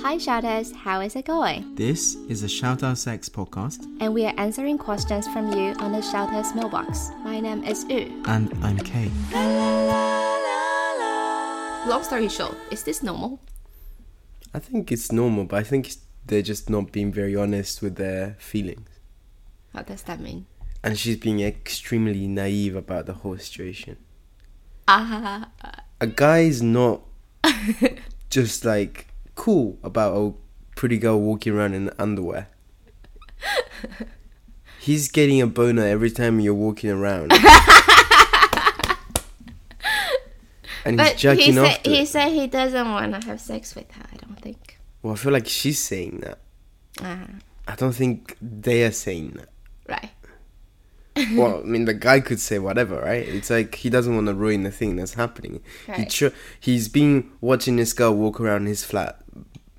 Hi, shouters, how is it going? This is a Shout Out Sex podcast, And we are answering questions from you on the shouters mailbox. My name is Yu. and I'm Kei. Long story short, is this normal? I think it's normal, but I think they're just not being very honest with their feelings. What does that mean? And she's being extremely naive about the whole situation. Ah, A guy's not just like cool about a pretty girl walking around in underwear. He's getting a boner every time you're walking around. and he's but he jacking said off to he it. said he doesn't want to have sex with her. I don't think. Well, I feel like she's saying that. Ah, I don't think they are saying that. right. well, I mean, the guy could say whatever, right? It's like he doesn't want to ruin the thing that's happening. He tr- he's been watching this girl walk around his flat,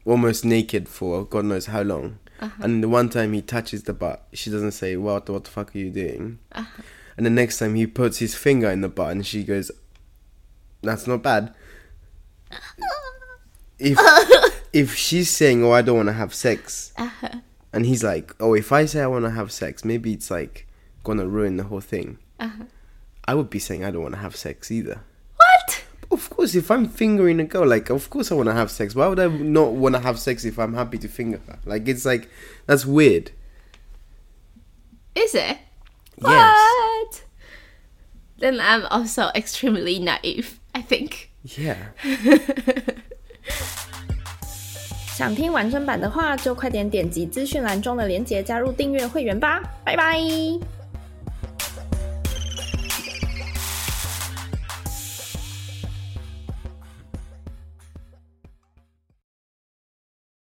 almost naked for God knows how long. Uh-huh. And the one time he touches the butt, she doesn't say, "What? What the fuck are you doing?" Uh-huh. And the next time he puts his finger in the butt, and she goes, "That's not bad." If if she's saying, "Oh, I don't want to have sex," Uh-huh. and he's like, "Oh, if I say I want to have sex, maybe it's like gonna ruin the whole thing." Uh-huh. I would be saying I don't want to have sex either. What? Of course, if I'm fingering a girl, like, of course I want to have sex. Why would I not want to have sex if I'm happy to finger her? Like, it's like that's weird. Is it? Yes. What? Then I'm also extremely naive. I think. Yeah. 想听完整版的话，就快点点击资讯栏中的链接加入订阅会员吧，拜拜。